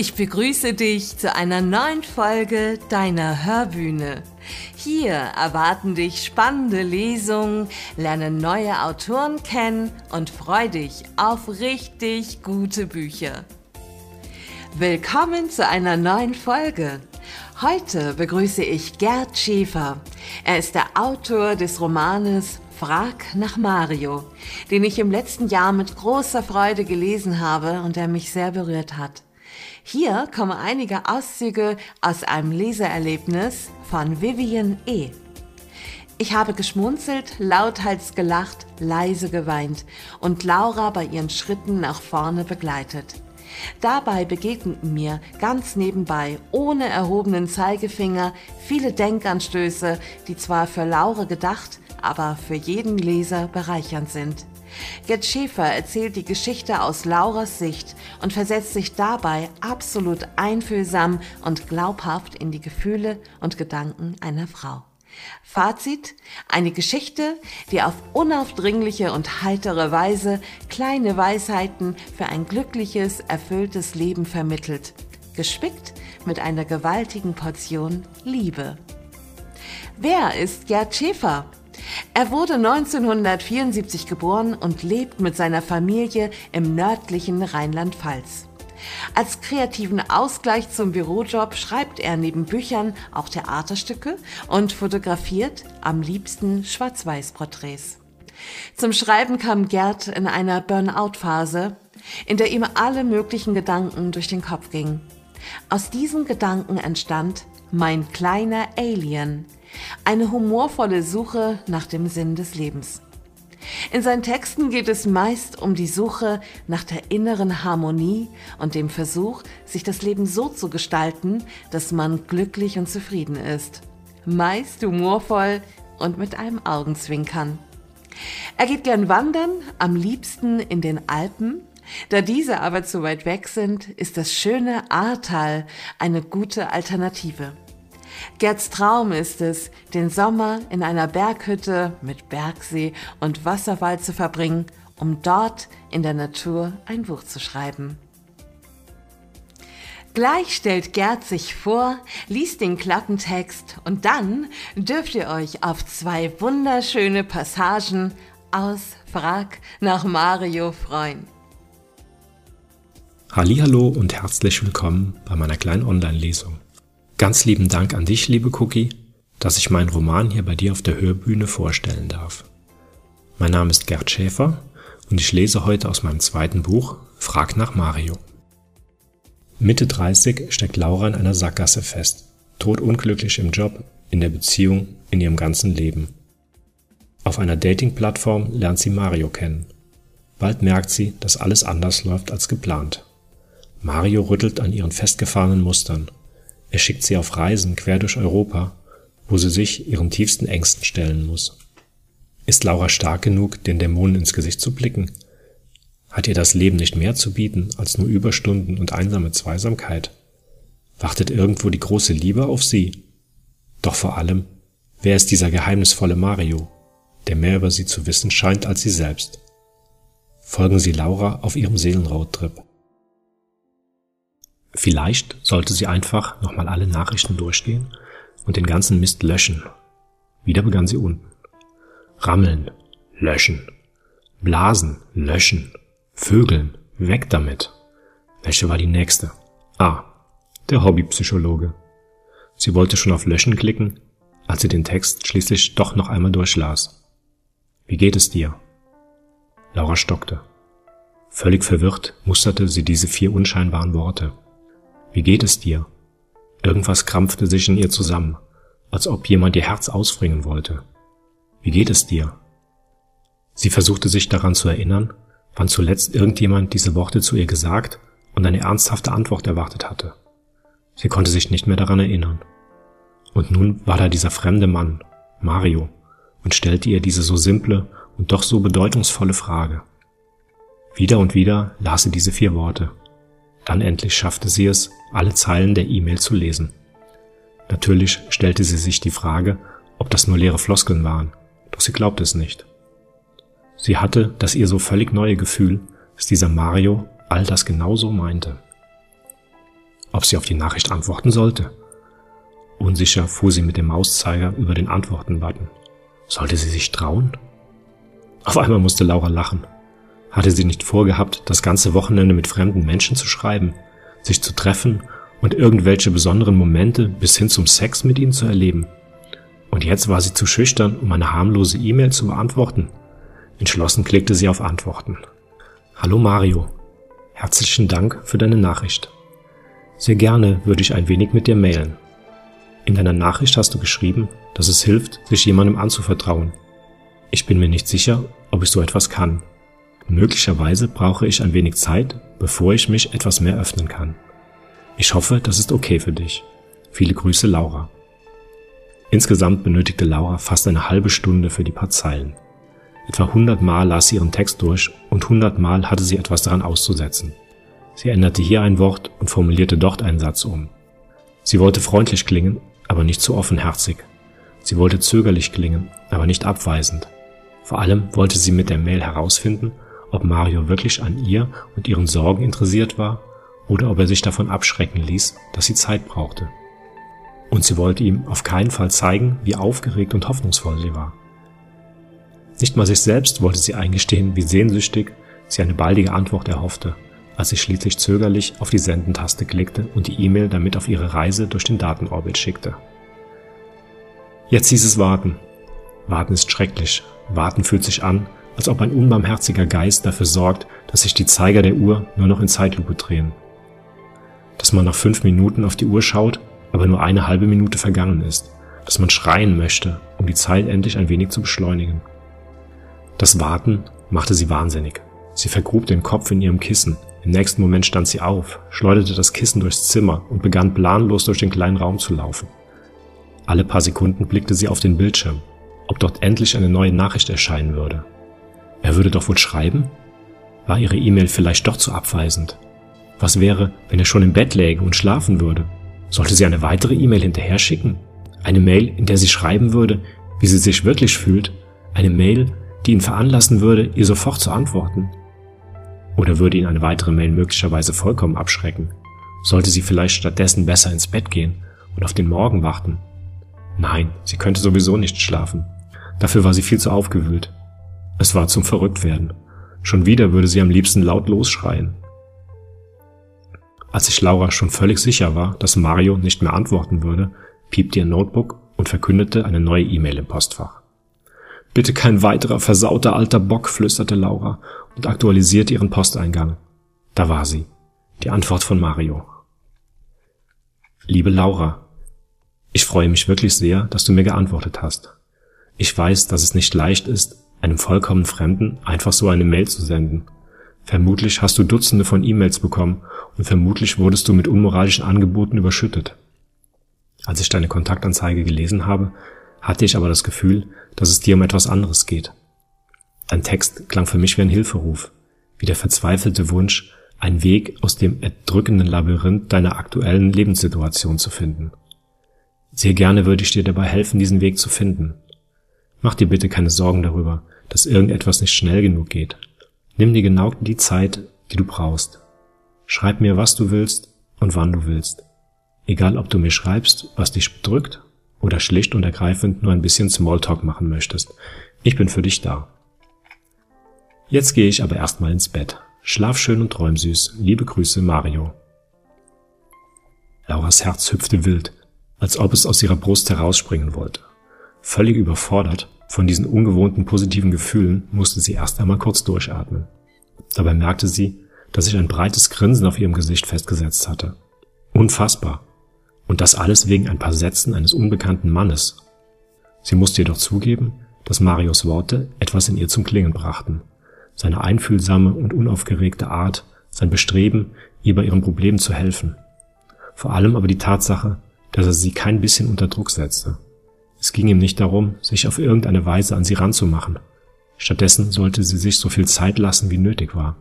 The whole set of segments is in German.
Ich begrüße dich zu einer neuen Folge deiner Hörbühne. Hier erwarten dich spannende Lesungen, lerne neue Autoren kennen und freu dich auf richtig gute Bücher. Willkommen zu einer neuen Folge. Heute begrüße ich Gerd Schäfer. Er ist der Autor des Romanes Frag nach Mario, den ich im letzten Jahr mit großer Freude gelesen habe und der mich sehr berührt hat. Hier kommen einige Auszüge aus einem Leseerlebnis von Vivian E. Ich habe geschmunzelt, lauthals gelacht, leise geweint und Laura bei ihren Schritten nach vorne begleitet. Dabei begegneten mir ganz nebenbei, ohne erhobenen Zeigefinger, viele Denkanstöße, die zwar für Laura gedacht, aber für jeden Leser bereichernd sind. Gerd Schäfer erzählt die Geschichte aus Lauras Sicht und versetzt sich dabei absolut einfühlsam und glaubhaft in die Gefühle und Gedanken einer Frau. Fazit, eine Geschichte, die auf unaufdringliche und heitere Weise kleine Weisheiten für ein glückliches, erfülltes Leben vermittelt, gespickt mit einer gewaltigen Portion Liebe. Wer ist Gerd Schäfer? Er wurde 1974 geboren und lebt mit seiner Familie im nördlichen Rheinland-Pfalz. Als kreativen Ausgleich zum Bürojob schreibt er neben Büchern auch Theaterstücke und fotografiert am liebsten Schwarz-Weiß-Porträts. Zum Schreiben kam Gerd in einer Burnout-Phase, in der ihm alle möglichen Gedanken durch den Kopf gingen. Aus diesen Gedanken entstand Mein kleiner Alien, eine humorvolle Suche nach dem Sinn des Lebens. In seinen Texten geht es meist um die Suche nach der inneren Harmonie und dem Versuch, sich das Leben so zu gestalten, dass man glücklich und zufrieden ist. Meist humorvoll und mit einem Augenzwinkern. Er geht gern wandern, am liebsten in den Alpen. Da diese aber zu weit weg sind, ist das schöne Ahrtal eine gute Alternative. Gerds Traum ist es, den Sommer in einer Berghütte mit Bergsee und Wasserfall zu verbringen, um dort in der Natur ein Buch zu schreiben. Gleich stellt Gerd sich vor, liest den Klappentext und dann dürft ihr euch auf zwei wunderschöne Passagen aus Frag nach Mario freuen. Hallo und herzlich willkommen bei meiner kleinen Online-Lesung. Ganz lieben Dank an dich, liebe Cookie, dass ich meinen Roman hier bei dir auf der Hörbühne vorstellen darf. Mein Name ist Gerd Schäfer und ich lese heute aus meinem zweiten Buch Frag nach Mario. Mitte 30 steckt Laura in einer Sackgasse fest, todunglücklich im Job, in der Beziehung, in ihrem ganzen Leben. Auf einer Dating-Plattform lernt sie Mario kennen. Bald merkt sie, dass alles anders läuft als geplant. Mario rüttelt an ihren festgefahrenen Mustern er schickt sie auf Reisen quer durch Europa, wo sie sich ihren tiefsten Ängsten stellen muss. Ist Laura stark genug, den Dämonen ins Gesicht zu blicken? Hat ihr das Leben nicht mehr zu bieten als nur Überstunden und einsame Zweisamkeit? Wartet irgendwo die große Liebe auf sie? Doch vor allem, wer ist dieser geheimnisvolle Mario, der mehr über sie zu wissen scheint als sie selbst? Folgen Sie Laura auf ihrem Seelenroadtrip. Vielleicht sollte sie einfach nochmal alle Nachrichten durchgehen und den ganzen Mist löschen. Wieder begann sie unten. Rammeln, löschen. Blasen, löschen. Vögeln, weg damit. Welche war die nächste? Ah, der Hobbypsychologe. Sie wollte schon auf Löschen klicken, als sie den Text schließlich doch noch einmal durchlas. Wie geht es dir? Laura stockte. Völlig verwirrt musterte sie diese vier unscheinbaren Worte. Wie geht es dir? Irgendwas krampfte sich in ihr zusammen, als ob jemand ihr Herz ausfringen wollte. Wie geht es dir? Sie versuchte sich daran zu erinnern, wann zuletzt irgendjemand diese Worte zu ihr gesagt und eine ernsthafte Antwort erwartet hatte. Sie konnte sich nicht mehr daran erinnern. Und nun war da dieser fremde Mann, Mario, und stellte ihr diese so simple und doch so bedeutungsvolle Frage. Wieder und wieder las sie diese vier Worte. Dann endlich schaffte sie es, alle Zeilen der E-Mail zu lesen. Natürlich stellte sie sich die Frage, ob das nur leere Floskeln waren, doch sie glaubte es nicht. Sie hatte das ihr so völlig neue Gefühl, dass dieser Mario all das genauso meinte. ob sie auf die Nachricht antworten sollte. Unsicher fuhr sie mit dem Mauszeiger über den Antworten-Button. Sollte sie sich trauen? Auf einmal musste Laura lachen. Hatte sie nicht vorgehabt, das ganze Wochenende mit fremden Menschen zu schreiben, sich zu treffen und irgendwelche besonderen Momente bis hin zum Sex mit ihnen zu erleben? Und jetzt war sie zu schüchtern, um eine harmlose E-Mail zu beantworten. Entschlossen klickte sie auf Antworten. Hallo Mario. Herzlichen Dank für deine Nachricht. Sehr gerne würde ich ein wenig mit dir mailen. In deiner Nachricht hast du geschrieben, dass es hilft, sich jemandem anzuvertrauen. Ich bin mir nicht sicher, ob ich so etwas kann. Möglicherweise brauche ich ein wenig Zeit, bevor ich mich etwas mehr öffnen kann. Ich hoffe, das ist okay für dich. Viele Grüße, Laura. Insgesamt benötigte Laura fast eine halbe Stunde für die paar Zeilen. Etwa 100 Mal las sie ihren Text durch und 100 Mal hatte sie etwas daran auszusetzen. Sie änderte hier ein Wort und formulierte dort einen Satz um. Sie wollte freundlich klingen, aber nicht zu offenherzig. Sie wollte zögerlich klingen, aber nicht abweisend. Vor allem wollte sie mit der Mail herausfinden, ob Mario wirklich an ihr und ihren Sorgen interessiert war oder ob er sich davon abschrecken ließ, dass sie Zeit brauchte. Und sie wollte ihm auf keinen Fall zeigen, wie aufgeregt und hoffnungsvoll sie war. Nicht mal sich selbst wollte sie eingestehen, wie sehnsüchtig sie eine baldige Antwort erhoffte, als sie schließlich zögerlich auf die Sendentaste klickte und die E-Mail damit auf ihre Reise durch den Datenorbit schickte. Jetzt hieß es warten. Warten ist schrecklich. Warten fühlt sich an, als ob ein unbarmherziger Geist dafür sorgt, dass sich die Zeiger der Uhr nur noch in Zeitlupe drehen. Dass man nach fünf Minuten auf die Uhr schaut, aber nur eine halbe Minute vergangen ist. Dass man schreien möchte, um die Zeit endlich ein wenig zu beschleunigen. Das Warten machte sie wahnsinnig. Sie vergrub den Kopf in ihrem Kissen. Im nächsten Moment stand sie auf, schleuderte das Kissen durchs Zimmer und begann planlos durch den kleinen Raum zu laufen. Alle paar Sekunden blickte sie auf den Bildschirm, ob dort endlich eine neue Nachricht erscheinen würde. Er würde doch wohl schreiben? War ihre E-Mail vielleicht doch zu abweisend? Was wäre, wenn er schon im Bett läge und schlafen würde? Sollte sie eine weitere E-Mail hinterher schicken? Eine Mail, in der sie schreiben würde, wie sie sich wirklich fühlt? Eine Mail, die ihn veranlassen würde, ihr sofort zu antworten? Oder würde ihn eine weitere Mail möglicherweise vollkommen abschrecken? Sollte sie vielleicht stattdessen besser ins Bett gehen und auf den Morgen warten? Nein, sie könnte sowieso nicht schlafen. Dafür war sie viel zu aufgewühlt. Es war zum Verrücktwerden. Schon wieder würde sie am liebsten laut losschreien. Als sich Laura schon völlig sicher war, dass Mario nicht mehr antworten würde, piepte ihr Notebook und verkündete eine neue E-Mail im Postfach. Bitte kein weiterer versauter alter Bock, flüsterte Laura und aktualisierte ihren Posteingang. Da war sie. Die Antwort von Mario. Liebe Laura, ich freue mich wirklich sehr, dass du mir geantwortet hast. Ich weiß, dass es nicht leicht ist, einem vollkommen Fremden einfach so eine Mail zu senden. Vermutlich hast du Dutzende von E-Mails bekommen und vermutlich wurdest du mit unmoralischen Angeboten überschüttet. Als ich deine Kontaktanzeige gelesen habe, hatte ich aber das Gefühl, dass es dir um etwas anderes geht. Dein Text klang für mich wie ein Hilferuf, wie der verzweifelte Wunsch, einen Weg aus dem erdrückenden Labyrinth deiner aktuellen Lebenssituation zu finden. Sehr gerne würde ich dir dabei helfen, diesen Weg zu finden. Mach dir bitte keine Sorgen darüber, dass irgendetwas nicht schnell genug geht. Nimm dir genau die Zeit, die du brauchst. Schreib mir, was du willst und wann du willst. Egal, ob du mir schreibst, was dich bedrückt oder schlicht und ergreifend nur ein bisschen Smalltalk machen möchtest. Ich bin für dich da. Jetzt gehe ich aber erstmal ins Bett. Schlaf schön und träum süß. Liebe Grüße, Mario. Lauras Herz hüpfte wild, als ob es aus ihrer Brust herausspringen wollte. Völlig überfordert von diesen ungewohnten positiven Gefühlen musste sie erst einmal kurz durchatmen. Dabei merkte sie, dass sich ein breites Grinsen auf ihrem Gesicht festgesetzt hatte. Unfassbar. Und das alles wegen ein paar Sätzen eines unbekannten Mannes. Sie musste jedoch zugeben, dass Marios Worte etwas in ihr zum Klingen brachten. Seine einfühlsame und unaufgeregte Art, sein Bestreben, ihr bei ihrem Problem zu helfen. Vor allem aber die Tatsache, dass er sie kein bisschen unter Druck setzte. Es ging ihm nicht darum, sich auf irgendeine Weise an sie ranzumachen. Stattdessen sollte sie sich so viel Zeit lassen, wie nötig war.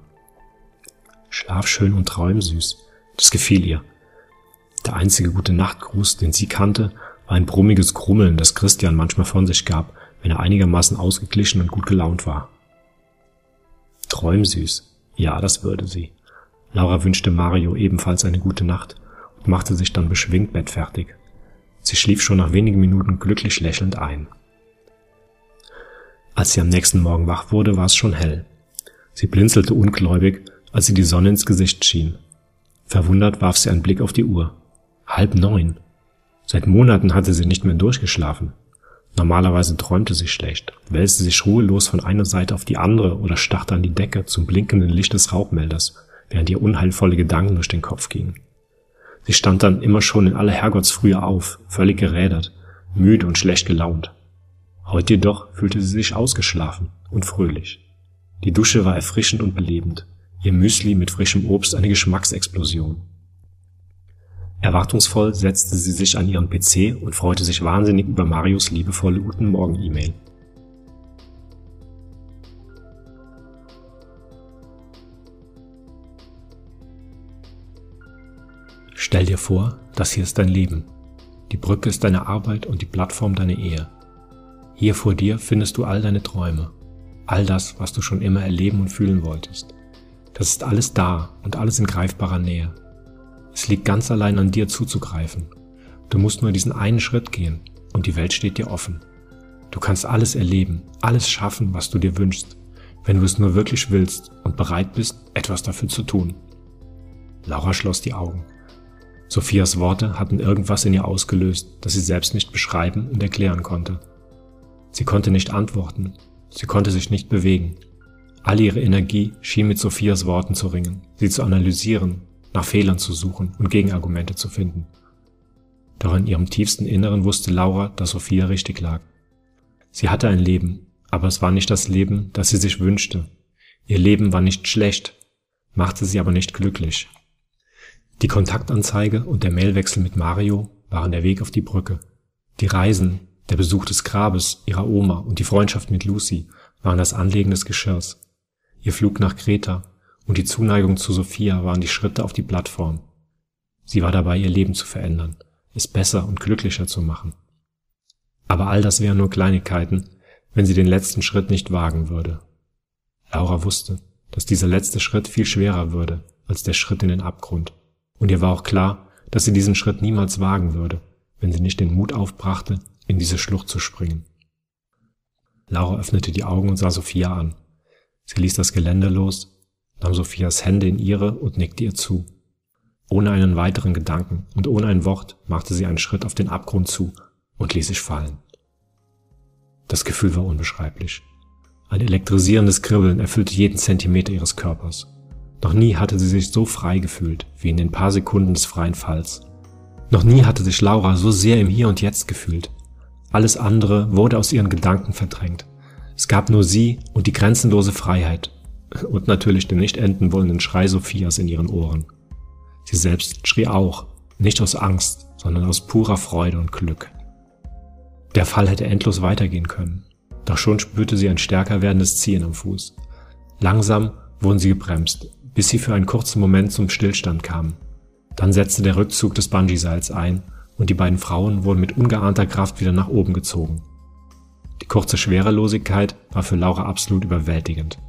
Schlaf schön und träum süß. Das gefiel ihr. Der einzige gute Nachtgruß, den sie kannte, war ein brummiges Grummeln, das Christian manchmal von sich gab, wenn er einigermaßen ausgeglichen und gut gelaunt war. Träumsüß. Ja, das würde sie. Laura wünschte Mario ebenfalls eine gute Nacht und machte sich dann beschwingt bettfertig. Sie schlief schon nach wenigen Minuten glücklich lächelnd ein. Als sie am nächsten Morgen wach wurde, war es schon hell. Sie blinzelte ungläubig, als sie die Sonne ins Gesicht schien. Verwundert warf sie einen Blick auf die Uhr. Halb neun. Seit Monaten hatte sie nicht mehr durchgeschlafen. Normalerweise träumte sie schlecht, wälzte sich ruhelos von einer Seite auf die andere oder starrte an die Decke zum blinkenden Licht des Rauchmelders, während ihr unheilvolle Gedanken durch den Kopf gingen. Sie stand dann immer schon in aller Herrgottsfrühe auf, völlig gerädert, müde und schlecht gelaunt. Heute jedoch fühlte sie sich ausgeschlafen und fröhlich. Die Dusche war erfrischend und belebend, ihr Müsli mit frischem Obst eine Geschmacksexplosion. Erwartungsvoll setzte sie sich an ihren PC und freute sich wahnsinnig über Marios liebevolle Guten Morgen E-Mail. Stell dir vor, das hier ist dein Leben. Die Brücke ist deine Arbeit und die Plattform deine Ehe. Hier vor dir findest du all deine Träume, all das, was du schon immer erleben und fühlen wolltest. Das ist alles da und alles in greifbarer Nähe. Es liegt ganz allein an dir zuzugreifen. Du musst nur diesen einen Schritt gehen und die Welt steht dir offen. Du kannst alles erleben, alles schaffen, was du dir wünschst, wenn du es nur wirklich willst und bereit bist, etwas dafür zu tun. Laura schloss die Augen. Sophias Worte hatten irgendwas in ihr ausgelöst, das sie selbst nicht beschreiben und erklären konnte. Sie konnte nicht antworten, sie konnte sich nicht bewegen. All ihre Energie schien mit Sophias Worten zu ringen, sie zu analysieren, nach Fehlern zu suchen und Gegenargumente zu finden. Doch in ihrem tiefsten Inneren wusste Laura, dass Sophia richtig lag. Sie hatte ein Leben, aber es war nicht das Leben, das sie sich wünschte. Ihr Leben war nicht schlecht, machte sie aber nicht glücklich. Die Kontaktanzeige und der Mailwechsel mit Mario waren der Weg auf die Brücke. Die Reisen, der Besuch des Grabes ihrer Oma und die Freundschaft mit Lucy waren das Anlegen des Geschirrs. Ihr Flug nach Kreta und die Zuneigung zu Sophia waren die Schritte auf die Plattform. Sie war dabei, ihr Leben zu verändern, es besser und glücklicher zu machen. Aber all das wären nur Kleinigkeiten, wenn sie den letzten Schritt nicht wagen würde. Laura wusste, dass dieser letzte Schritt viel schwerer würde als der Schritt in den Abgrund. Und ihr war auch klar, dass sie diesen Schritt niemals wagen würde, wenn sie nicht den Mut aufbrachte, in diese Schlucht zu springen. Laura öffnete die Augen und sah Sophia an. Sie ließ das Gelände los nahm Sophias Hände in ihre und nickte ihr zu. Ohne einen weiteren Gedanken und ohne ein Wort machte sie einen Schritt auf den Abgrund zu und ließ sich fallen. Das Gefühl war unbeschreiblich. Ein elektrisierendes Kribbeln erfüllte jeden Zentimeter ihres Körpers. Noch nie hatte sie sich so frei gefühlt wie in den paar Sekunden des freien Falls. Noch nie hatte sich Laura so sehr im Hier und Jetzt gefühlt. Alles andere wurde aus ihren Gedanken verdrängt. Es gab nur sie und die grenzenlose Freiheit und natürlich den nicht enden wollenden Schrei Sophias in ihren Ohren. Sie selbst schrie auch, nicht aus Angst, sondern aus purer Freude und Glück. Der Fall hätte endlos weitergehen können, doch schon spürte sie ein stärker werdendes Ziehen am Fuß. Langsam wurden sie gebremst, bis sie für einen kurzen Moment zum Stillstand kamen. Dann setzte der Rückzug des Bungee-Seils ein und die beiden Frauen wurden mit ungeahnter Kraft wieder nach oben gezogen. Die kurze Schwerelosigkeit war für Laura absolut überwältigend.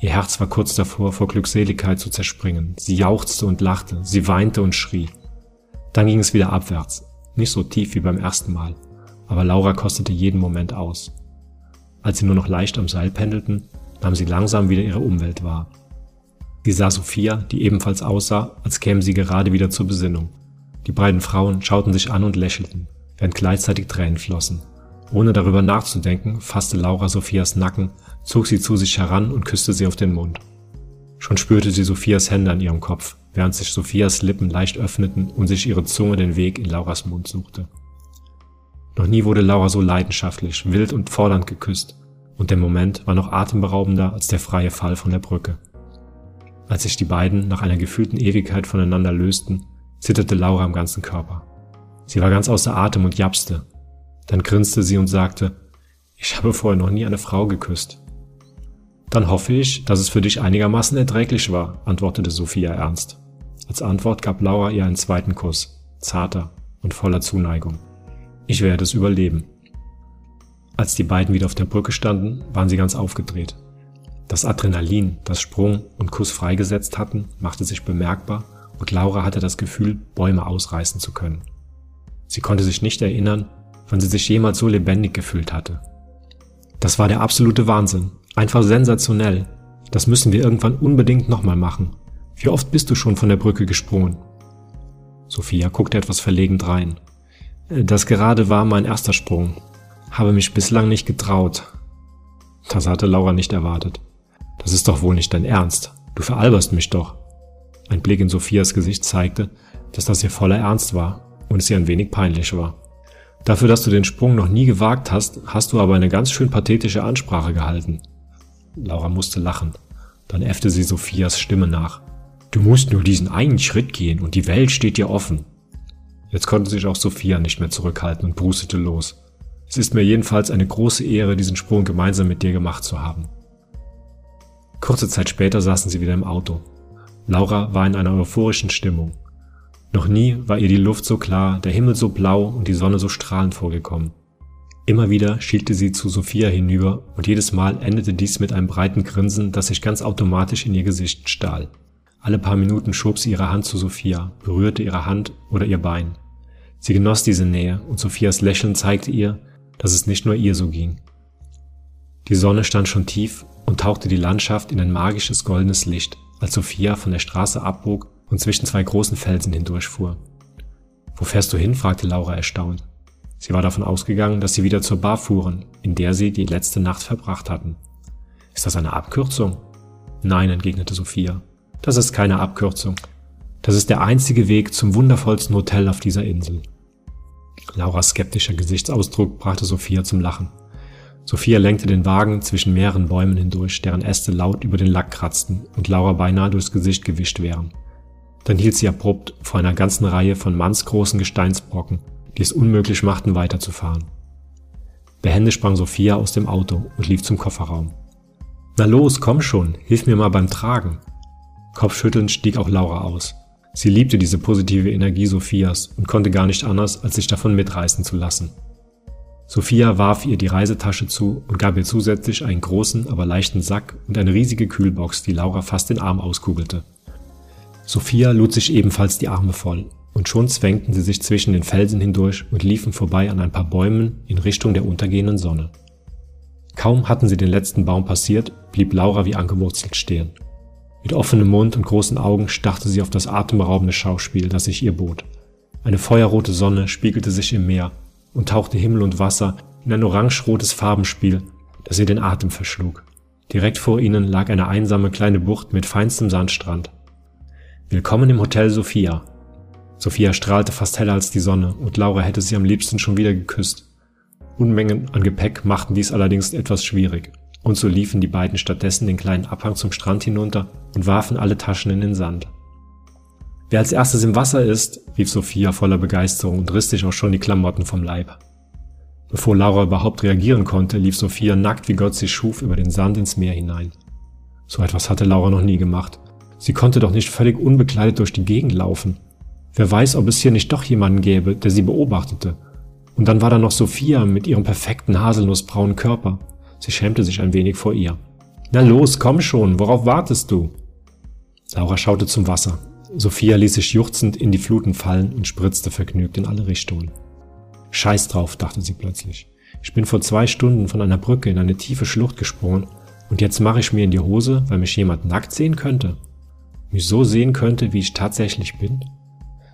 Ihr Herz war kurz davor, vor Glückseligkeit zu zerspringen. Sie jauchzte und lachte, sie weinte und schrie. Dann ging es wieder abwärts, nicht so tief wie beim ersten Mal, aber Laura kostete jeden Moment aus. Als sie nur noch leicht am Seil pendelten, nahm sie langsam wieder ihre Umwelt wahr. Sie sah Sophia, die ebenfalls aussah, als käme sie gerade wieder zur Besinnung. Die beiden Frauen schauten sich an und lächelten, während gleichzeitig Tränen flossen. Ohne darüber nachzudenken, fasste Laura Sophias Nacken zog sie zu sich heran und küsste sie auf den Mund. Schon spürte sie Sophias Hände an ihrem Kopf, während sich Sophias Lippen leicht öffneten und sich ihre Zunge den Weg in Lauras Mund suchte. Noch nie wurde Laura so leidenschaftlich, wild und fordernd geküsst, und der Moment war noch atemberaubender als der freie Fall von der Brücke. Als sich die beiden nach einer gefühlten Ewigkeit voneinander lösten, zitterte Laura am ganzen Körper. Sie war ganz außer Atem und japste. Dann grinste sie und sagte, ich habe vorher noch nie eine Frau geküsst. Dann hoffe ich, dass es für dich einigermaßen erträglich war, antwortete Sophia ernst. Als Antwort gab Laura ihr einen zweiten Kuss, zarter und voller Zuneigung. Ich werde es überleben. Als die beiden wieder auf der Brücke standen, waren sie ganz aufgedreht. Das Adrenalin, das Sprung und Kuss freigesetzt hatten, machte sich bemerkbar und Laura hatte das Gefühl, Bäume ausreißen zu können. Sie konnte sich nicht erinnern, wann sie sich jemals so lebendig gefühlt hatte. Das war der absolute Wahnsinn. Einfach sensationell. Das müssen wir irgendwann unbedingt nochmal machen. Wie oft bist du schon von der Brücke gesprungen? Sophia guckte etwas verlegen drein. Das gerade war mein erster Sprung. Habe mich bislang nicht getraut. Das hatte Laura nicht erwartet. Das ist doch wohl nicht dein Ernst. Du veralberst mich doch. Ein Blick in Sophias Gesicht zeigte, dass das ihr voller Ernst war und es ihr ein wenig peinlich war. Dafür, dass du den Sprung noch nie gewagt hast, hast du aber eine ganz schön pathetische Ansprache gehalten. Laura musste lachen. Dann äffte sie Sophias Stimme nach. Du musst nur diesen einen Schritt gehen und die Welt steht dir offen. Jetzt konnte sich auch Sophia nicht mehr zurückhalten und brustete los. Es ist mir jedenfalls eine große Ehre, diesen Sprung gemeinsam mit dir gemacht zu haben. Kurze Zeit später saßen sie wieder im Auto. Laura war in einer euphorischen Stimmung. Noch nie war ihr die Luft so klar, der Himmel so blau und die Sonne so strahlend vorgekommen. Immer wieder schielte sie zu Sophia hinüber und jedes Mal endete dies mit einem breiten Grinsen, das sich ganz automatisch in ihr Gesicht stahl. Alle paar Minuten schob sie ihre Hand zu Sophia, berührte ihre Hand oder ihr Bein. Sie genoss diese Nähe und Sophias Lächeln zeigte ihr, dass es nicht nur ihr so ging. Die Sonne stand schon tief und tauchte die Landschaft in ein magisches goldenes Licht, als Sophia von der Straße abbog und zwischen zwei großen Felsen hindurchfuhr. Wo fährst du hin? fragte Laura erstaunt. Sie war davon ausgegangen, dass sie wieder zur Bar fuhren, in der sie die letzte Nacht verbracht hatten. Ist das eine Abkürzung? Nein, entgegnete Sophia. Das ist keine Abkürzung. Das ist der einzige Weg zum wundervollsten Hotel auf dieser Insel. Lauras skeptischer Gesichtsausdruck brachte Sophia zum Lachen. Sophia lenkte den Wagen zwischen mehreren Bäumen hindurch, deren Äste laut über den Lack kratzten und Laura beinahe durchs Gesicht gewischt wären. Dann hielt sie abrupt vor einer ganzen Reihe von mannsgroßen Gesteinsbrocken, die es unmöglich machten, weiterzufahren. Behende sprang Sophia aus dem Auto und lief zum Kofferraum. Na los, komm schon, hilf mir mal beim Tragen. Kopfschüttelnd stieg auch Laura aus. Sie liebte diese positive Energie Sophias und konnte gar nicht anders, als sich davon mitreißen zu lassen. Sophia warf ihr die Reisetasche zu und gab ihr zusätzlich einen großen, aber leichten Sack und eine riesige Kühlbox, die Laura fast den Arm auskugelte. Sophia lud sich ebenfalls die Arme voll, und schon zwängten sie sich zwischen den Felsen hindurch und liefen vorbei an ein paar Bäumen in Richtung der untergehenden Sonne. Kaum hatten sie den letzten Baum passiert, blieb Laura wie angewurzelt stehen. Mit offenem Mund und großen Augen starrte sie auf das atemberaubende Schauspiel, das sich ihr bot. Eine feuerrote Sonne spiegelte sich im Meer und tauchte Himmel und Wasser in ein orangerotes Farbenspiel, das ihr den Atem verschlug. Direkt vor ihnen lag eine einsame kleine Bucht mit feinstem Sandstrand. Willkommen im Hotel Sophia. Sophia strahlte fast heller als die Sonne und Laura hätte sie am liebsten schon wieder geküsst. Unmengen an Gepäck machten dies allerdings etwas schwierig, und so liefen die beiden stattdessen den kleinen Abhang zum Strand hinunter und warfen alle Taschen in den Sand. Wer als erstes im Wasser ist, rief Sophia voller Begeisterung und riss sich auch schon die Klamotten vom Leib. Bevor Laura überhaupt reagieren konnte, lief Sophia nackt wie Gott sie schuf über den Sand ins Meer hinein. So etwas hatte Laura noch nie gemacht Sie konnte doch nicht völlig unbekleidet durch die Gegend laufen. Wer weiß, ob es hier nicht doch jemanden gäbe, der sie beobachtete. Und dann war da noch Sophia mit ihrem perfekten haselnussbraunen Körper. Sie schämte sich ein wenig vor ihr. Na los, komm schon, worauf wartest du? Laura schaute zum Wasser. Sophia ließ sich juchzend in die Fluten fallen und spritzte vergnügt in alle Richtungen. Scheiß drauf, dachte sie plötzlich. Ich bin vor zwei Stunden von einer Brücke in eine tiefe Schlucht gesprungen und jetzt mache ich mir in die Hose, weil mich jemand nackt sehen könnte mich so sehen könnte, wie ich tatsächlich bin?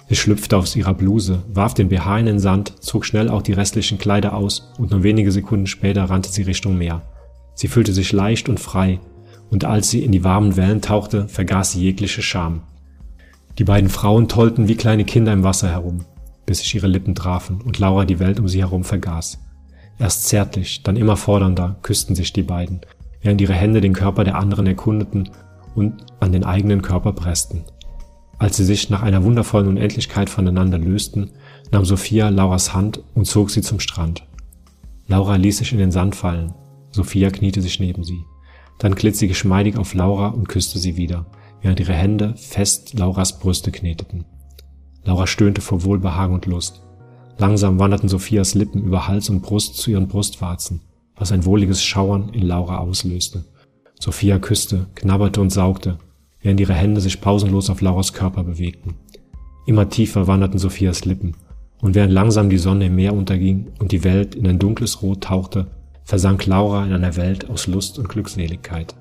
Sie schlüpfte aus ihrer Bluse, warf den BH in den Sand, zog schnell auch die restlichen Kleider aus und nur wenige Sekunden später rannte sie Richtung Meer. Sie fühlte sich leicht und frei, und als sie in die warmen Wellen tauchte, vergaß sie jegliche Scham. Die beiden Frauen tollten wie kleine Kinder im Wasser herum, bis sich ihre Lippen trafen und Laura die Welt um sie herum vergaß. Erst zärtlich, dann immer fordernder küssten sich die beiden, während ihre Hände den Körper der anderen erkundeten und an den eigenen Körper pressten. Als sie sich nach einer wundervollen Unendlichkeit voneinander lösten, nahm Sophia Lauras Hand und zog sie zum Strand. Laura ließ sich in den Sand fallen. Sophia kniete sich neben sie. Dann glitt sie geschmeidig auf Laura und küsste sie wieder, während ihre Hände fest Lauras Brüste kneteten. Laura stöhnte vor Wohlbehagen und Lust. Langsam wanderten Sophias Lippen über Hals und Brust zu ihren Brustwarzen, was ein wohliges Schauern in Laura auslöste. Sophia küsste, knabberte und saugte, während ihre Hände sich pausenlos auf Lauras Körper bewegten. Immer tiefer wanderten Sophias Lippen, und während langsam die Sonne im Meer unterging und die Welt in ein dunkles Rot tauchte, versank Laura in einer Welt aus Lust und Glückseligkeit.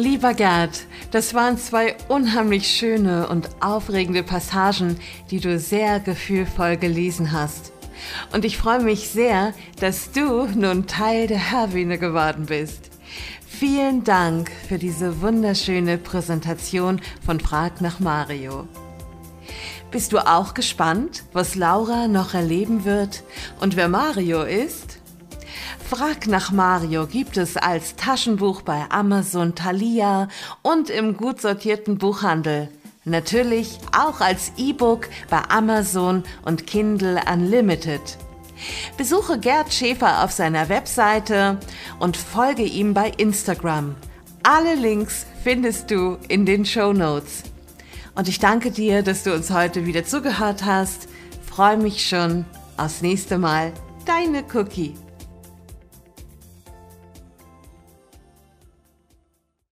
Lieber Gerd, das waren zwei unheimlich schöne und aufregende Passagen, die du sehr gefühlvoll gelesen hast. Und ich freue mich sehr, dass du nun Teil der Herwine geworden bist. Vielen Dank für diese wunderschöne Präsentation von Frag nach Mario. Bist du auch gespannt, was Laura noch erleben wird und wer Mario ist? Frag nach Mario gibt es als Taschenbuch bei Amazon Thalia und im gut sortierten Buchhandel. Natürlich auch als E-Book bei Amazon und Kindle Unlimited. Besuche Gerd Schäfer auf seiner Webseite und folge ihm bei Instagram. Alle Links findest du in den Show Notes. Und ich danke dir, dass du uns heute wieder zugehört hast. Freue mich schon aufs nächste Mal. Deine Cookie.